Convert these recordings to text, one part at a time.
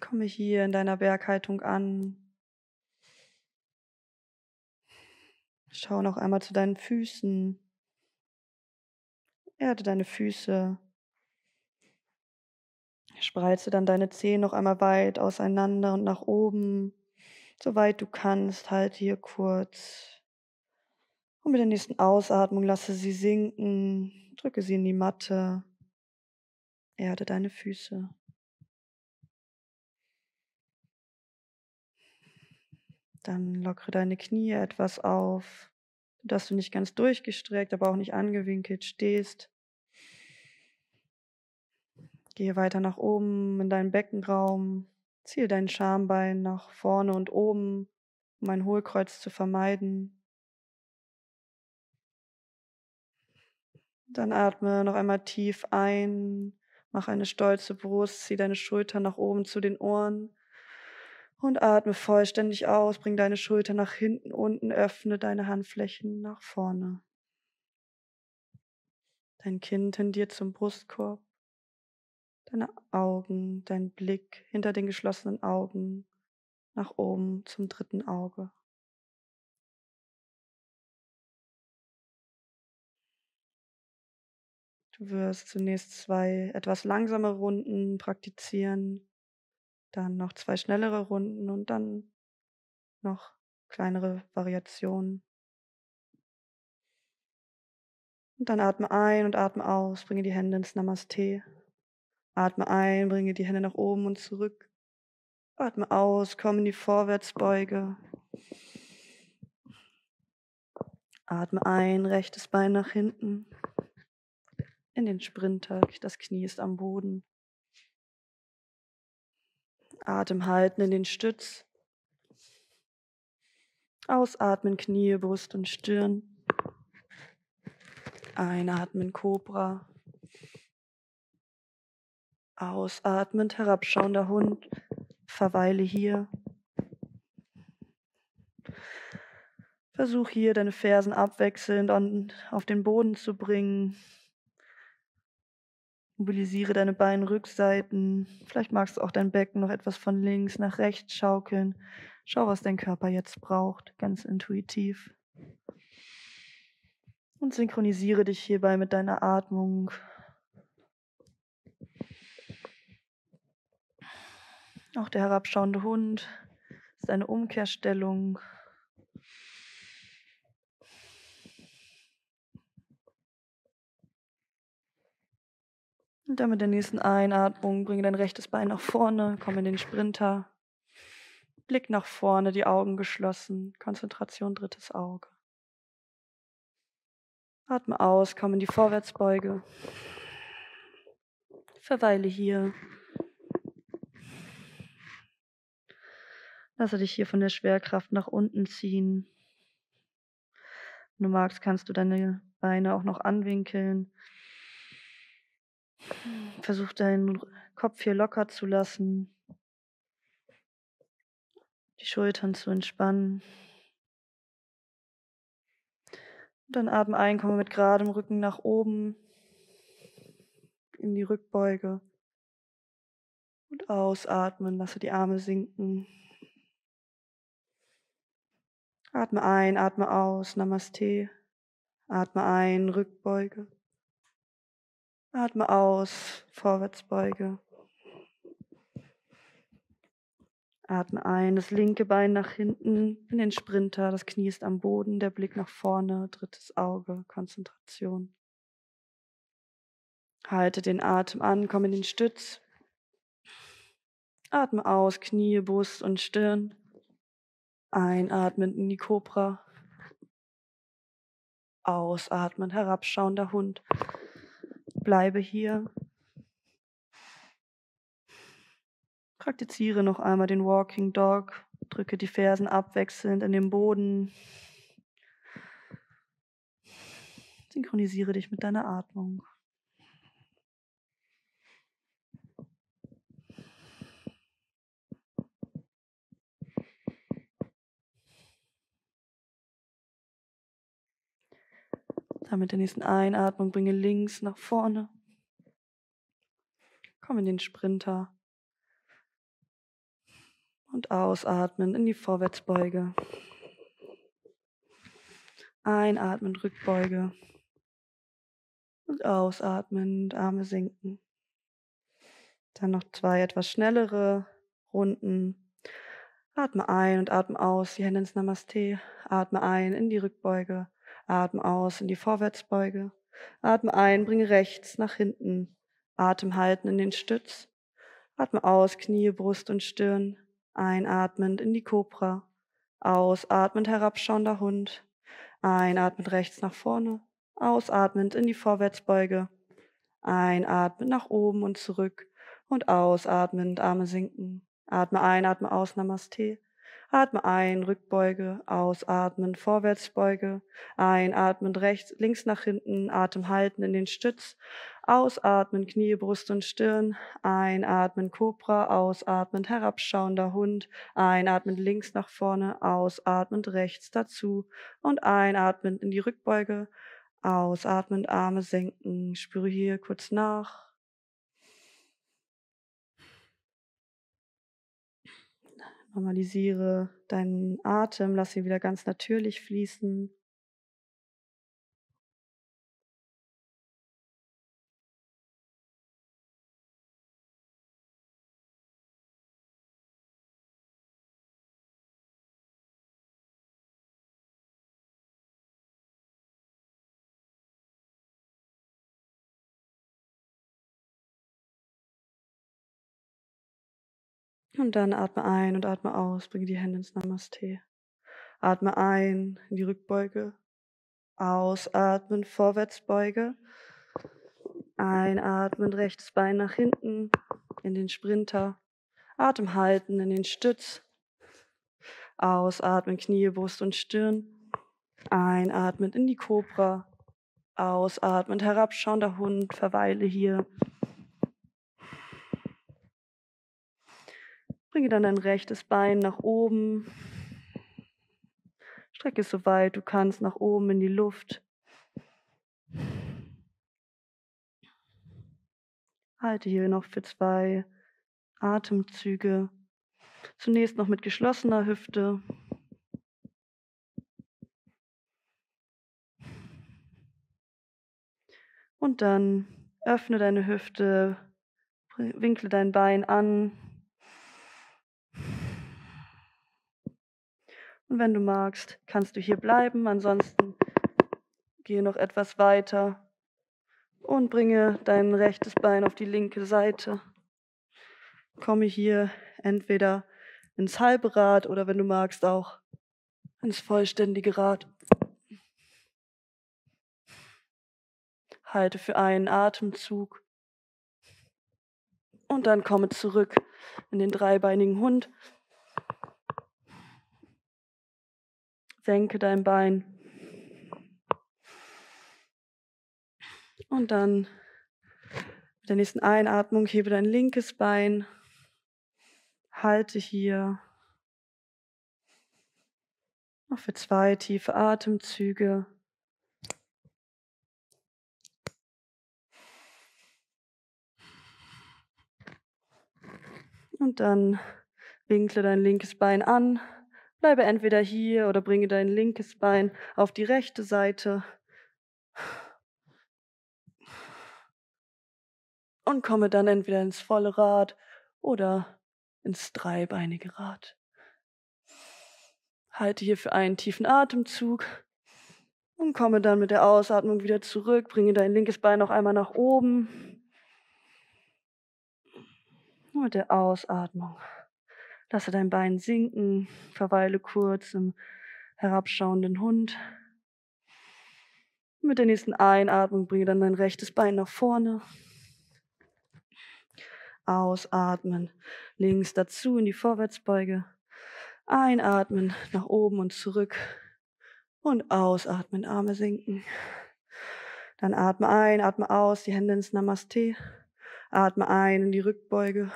Komme hier in deiner Berghaltung an. Schau noch einmal zu deinen Füßen. Erde deine Füße. Spreize dann deine Zehen noch einmal weit auseinander und nach oben. Soweit du kannst, halte hier kurz. Und mit der nächsten Ausatmung lasse sie sinken. Drücke sie in die Matte. Erde deine Füße. Dann lockere deine Knie etwas auf, sodass du nicht ganz durchgestreckt, aber auch nicht angewinkelt stehst. Gehe weiter nach oben in deinen Beckenraum. Ziehe dein Schambein nach vorne und oben, um ein Hohlkreuz zu vermeiden. Dann atme noch einmal tief ein, mach eine stolze Brust, zieh deine Schultern nach oben zu den Ohren und atme vollständig aus, bring deine Schulter nach hinten unten, öffne deine Handflächen nach vorne. Dein Kinn tendiert zum Brustkorb deine Augen, dein Blick hinter den geschlossenen Augen nach oben zum dritten Auge. Du wirst zunächst zwei etwas langsame Runden praktizieren, dann noch zwei schnellere Runden und dann noch kleinere Variationen. Und dann atme ein und atme aus, bringe die Hände ins Namaste. Atme ein, bringe die Hände nach oben und zurück. Atme aus, komm in die Vorwärtsbeuge. Atme ein, rechtes Bein nach hinten. In den Sprinter, das Knie ist am Boden. Atem halten in den Stütz. Ausatmen, Knie, Brust und Stirn. Einatmen, Cobra. Ausatmend herabschauender Hund. Verweile hier. Versuch hier deine Fersen abwechselnd auf den Boden zu bringen. Mobilisiere deine Beinrückseiten. Vielleicht magst du auch dein Becken noch etwas von links nach rechts schaukeln. Schau, was dein Körper jetzt braucht, ganz intuitiv. Und synchronisiere dich hierbei mit deiner Atmung. Auch der herabschauende Hund ist eine Umkehrstellung. Und dann mit der nächsten Einatmung bringe dein rechtes Bein nach vorne, komm in den Sprinter. Blick nach vorne, die Augen geschlossen. Konzentration, drittes Auge. Atme aus, komm in die Vorwärtsbeuge. Verweile hier. Lasse dich hier von der Schwerkraft nach unten ziehen. Wenn du magst, kannst du deine Beine auch noch anwinkeln. Versuch deinen Kopf hier locker zu lassen. Die Schultern zu entspannen. Und dann atme ein, komme mit geradem Rücken nach oben in die Rückbeuge. Und ausatmen, lasse die Arme sinken. Atme ein, atme aus, Namaste. Atme ein, Rückbeuge. Atme aus, Vorwärtsbeuge. Atme ein, das linke Bein nach hinten in den Sprinter, das Knie ist am Boden, der Blick nach vorne, drittes Auge, Konzentration. Halte den Atem an, komm in den Stütz. Atme aus, Knie, Brust und Stirn. Einatmen in die Kobra. Ausatmen, herabschauender Hund. Bleibe hier. Praktiziere noch einmal den Walking Dog. Drücke die Fersen abwechselnd in den Boden. Synchronisiere dich mit deiner Atmung. Dann mit der nächsten Einatmung bringe links nach vorne. Komm in den Sprinter. Und ausatmen in die Vorwärtsbeuge. Einatmen, Rückbeuge. Und ausatmen, Arme sinken. Dann noch zwei etwas schnellere Runden. Atme ein und atme aus, die Hände ins Namaste. Atme ein in die Rückbeuge. Atme aus in die Vorwärtsbeuge. Atme ein, bringe rechts nach hinten. Atem halten in den Stütz. Atme aus, Knie, Brust und Stirn. Einatmend in die Kobra. Ausatmend herabschauender Hund. Einatmend rechts nach vorne. Ausatmend in die Vorwärtsbeuge. Einatmend nach oben und zurück. Und ausatmend Arme sinken. Atme ein, atme aus, Namaste. Atme ein, Rückbeuge, ausatmen, Vorwärtsbeuge, einatmen, rechts, links nach hinten, Atem halten in den Stütz, ausatmen, Knie, Brust und Stirn, einatmen, Cobra, ausatmen, herabschauender Hund, einatmen, links nach vorne, ausatmen, rechts dazu. Und einatmen in die Rückbeuge, ausatmen, Arme senken, spüre hier kurz nach. Normalisiere deinen Atem, lass ihn wieder ganz natürlich fließen. Und dann atme ein und atme aus, bringe die Hände ins Namaste. Atme ein in die Rückbeuge. Ausatmen, Vorwärtsbeuge. Einatmen, rechtes Bein nach hinten in den Sprinter. Atem halten in den Stütz. Ausatmen, Knie, Brust und Stirn. Einatmen in die Kobra. Ausatmen, herabschauender Hund. Verweile hier. Bringe dann dein rechtes Bein nach oben. Strecke es so weit du kannst nach oben in die Luft. Halte hier noch für zwei Atemzüge. Zunächst noch mit geschlossener Hüfte. Und dann öffne deine Hüfte, winkle dein Bein an, Und wenn du magst, kannst du hier bleiben. Ansonsten gehe noch etwas weiter und bringe dein rechtes Bein auf die linke Seite. Komme hier entweder ins halbe Rad oder wenn du magst auch ins vollständige Rad. Halte für einen Atemzug und dann komme zurück in den dreibeinigen Hund. Senke dein Bein. Und dann mit der nächsten Einatmung hebe dein linkes Bein. Halte hier. Noch für zwei tiefe Atemzüge. Und dann winkle dein linkes Bein an, Bleibe entweder hier oder bringe dein linkes Bein auf die rechte Seite und komme dann entweder ins volle Rad oder ins dreibeinige Rad. Halte hier für einen tiefen Atemzug und komme dann mit der Ausatmung wieder zurück. Bringe dein linkes Bein noch einmal nach oben. Mit der Ausatmung Lasse dein Bein sinken, verweile kurz im herabschauenden Hund. Mit der nächsten Einatmung bringe dann dein rechtes Bein nach vorne. Ausatmen, links dazu in die Vorwärtsbeuge. Einatmen, nach oben und zurück. Und ausatmen, Arme sinken. Dann atme ein, atme aus, die Hände ins Namaste. Atme ein in die Rückbeuge.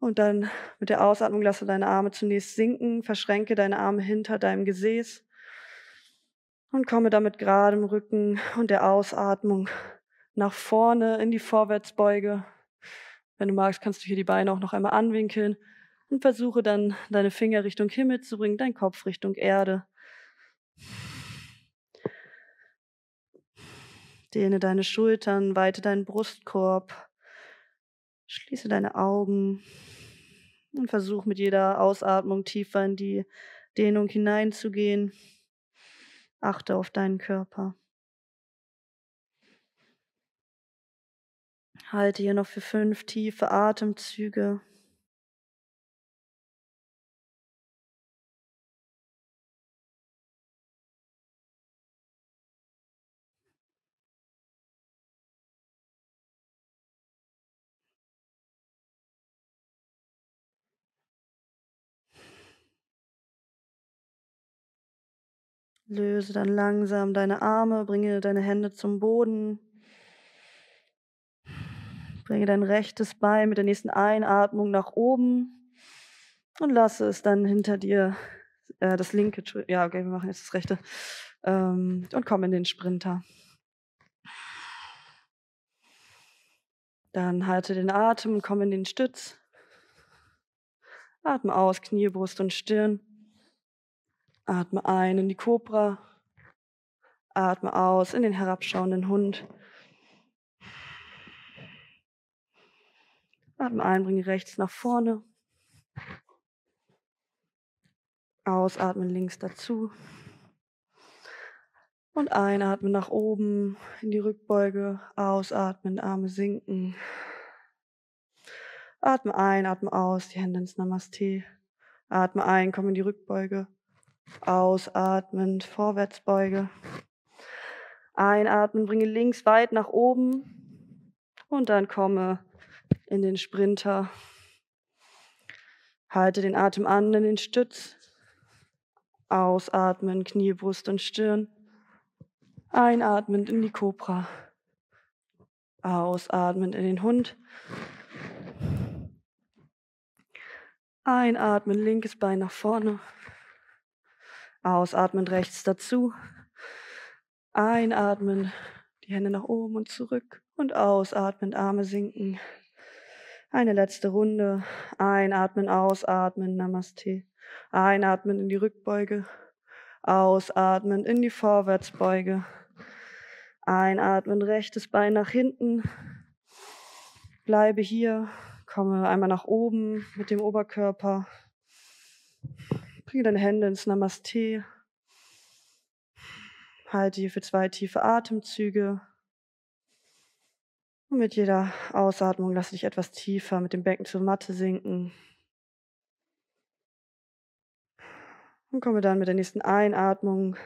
Und dann mit der Ausatmung lasse deine Arme zunächst sinken, verschränke deine Arme hinter deinem Gesäß und komme damit geradem Rücken und der Ausatmung nach vorne in die Vorwärtsbeuge. Wenn du magst, kannst du hier die Beine auch noch einmal anwinkeln. Und versuche dann, deine Finger Richtung Himmel zu bringen, dein Kopf Richtung Erde. Dehne deine Schultern, weite deinen Brustkorb, schließe deine Augen und versuch mit jeder Ausatmung tiefer in die Dehnung hineinzugehen. Achte auf deinen Körper. Halte hier noch für fünf tiefe Atemzüge. Löse dann langsam deine Arme, bringe deine Hände zum Boden. Bringe dein rechtes Bein mit der nächsten Einatmung nach oben und lasse es dann hinter dir, äh, das linke, ja, okay, wir machen jetzt das rechte, ähm, und komm in den Sprinter. Dann halte den Atem komm in den Stütz. Atme aus, Knie, Brust und Stirn. Atme ein in die Kobra. Atme aus in den herabschauenden Hund. Atme ein, bringe rechts nach vorne. Ausatmen links dazu. Und einatmen nach oben in die Rückbeuge. Ausatmen, Arme sinken. Atme ein, atme aus, die Hände ins Namaste. Atme ein, komm in die Rückbeuge. Ausatmend, Vorwärtsbeuge. Einatmen, bringe links weit nach oben und dann komme in den Sprinter. Halte den Atem an in den Stütz. Ausatmen, Knie, Brust und Stirn. Einatmend in die Kobra. Ausatmend in den Hund. Einatmen, linkes Bein nach vorne. Ausatmen rechts dazu. Einatmen, die Hände nach oben und zurück. Und ausatmen, Arme sinken. Eine letzte Runde. Einatmen, ausatmen, Namaste. Einatmen in die Rückbeuge. Ausatmen in die Vorwärtsbeuge. Einatmen, rechtes Bein nach hinten. Bleibe hier. Komme einmal nach oben mit dem Oberkörper. Bringe deine Hände ins Namaste. Halte hier für zwei tiefe Atemzüge. Und mit jeder Ausatmung lasse dich etwas tiefer mit dem Becken zur Matte sinken. Und komme dann mit der nächsten Einatmung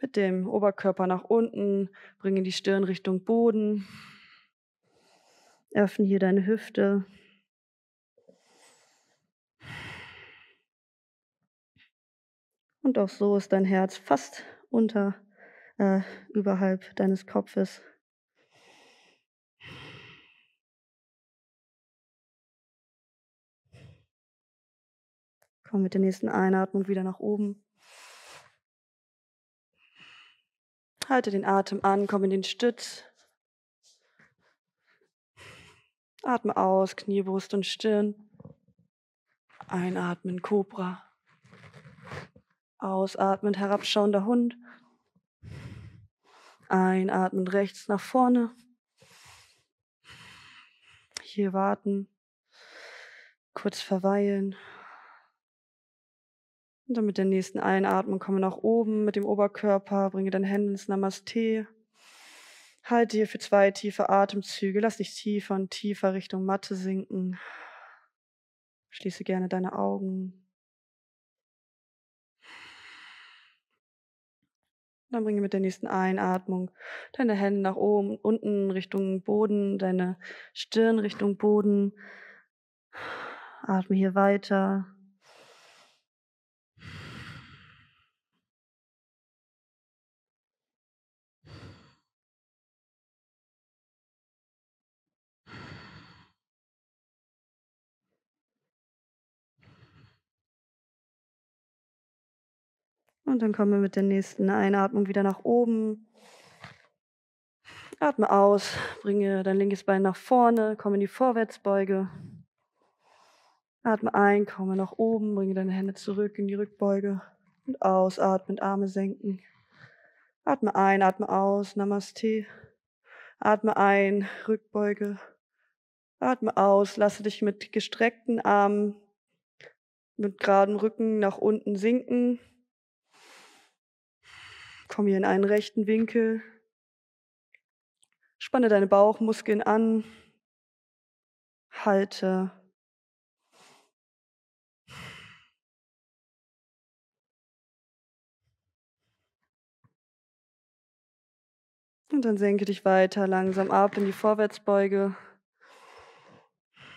mit dem Oberkörper nach unten, bringe die Stirn Richtung Boden. Öffne hier deine Hüfte. Und auch so ist dein Herz fast unter, äh, überhalb deines Kopfes. Komm mit der nächsten Einatmung wieder nach oben. Halte den Atem an, komm in den Stütz. Atme aus, Knie, Brust und Stirn. Einatmen, Cobra. Ausatmen, herabschauender Hund. Einatmen, rechts nach vorne. Hier warten. Kurz verweilen. Und dann mit der nächsten Einatmung komme nach oben mit dem Oberkörper, bringe deine Hände ins Namaste. Halte hier für zwei tiefe Atemzüge. Lass dich tiefer und tiefer Richtung Matte sinken. Schließe gerne deine Augen. Dann bringe mit der nächsten Einatmung deine Hände nach oben, unten Richtung Boden, deine Stirn Richtung Boden. Atme hier weiter. Und dann kommen wir mit der nächsten Einatmung wieder nach oben. Atme aus, bringe dein linkes Bein nach vorne, komm in die Vorwärtsbeuge. Atme ein, komme nach oben, bringe deine Hände zurück in die Rückbeuge und ausatmen, Arme senken. Atme ein, atme aus, Namaste. Atme ein, Rückbeuge. Atme aus, lasse dich mit gestreckten Armen, mit geradem Rücken nach unten sinken. Komm hier in einen rechten Winkel. Spanne deine Bauchmuskeln an. Halte. Und dann senke dich weiter langsam ab in die Vorwärtsbeuge.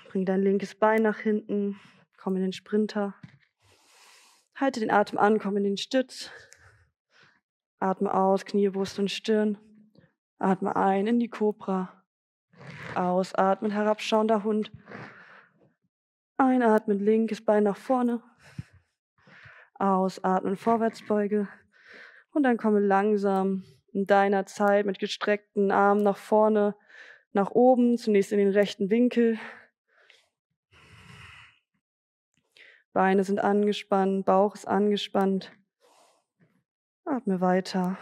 Bring dein linkes Bein nach hinten. Komm in den Sprinter. Halte den Atem an, komm in den Stütz. Atme aus, Knie, Brust und Stirn. Atme ein in die Kobra. Ausatmen, herabschauender Hund. Einatmen, linkes Bein nach vorne. Ausatmen, Vorwärtsbeuge. Und dann komme langsam in deiner Zeit mit gestreckten Armen nach vorne, nach oben, zunächst in den rechten Winkel. Beine sind angespannt, Bauch ist angespannt. Atme weiter.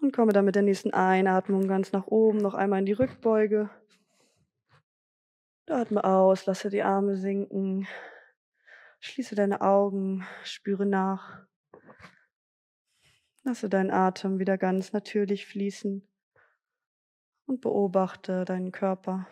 Und komme dann mit der nächsten Einatmung ganz nach oben, noch einmal in die Rückbeuge. Atme aus, lasse die Arme sinken. Schließe deine Augen, spüre nach. Lasse deinen Atem wieder ganz natürlich fließen und beobachte deinen Körper.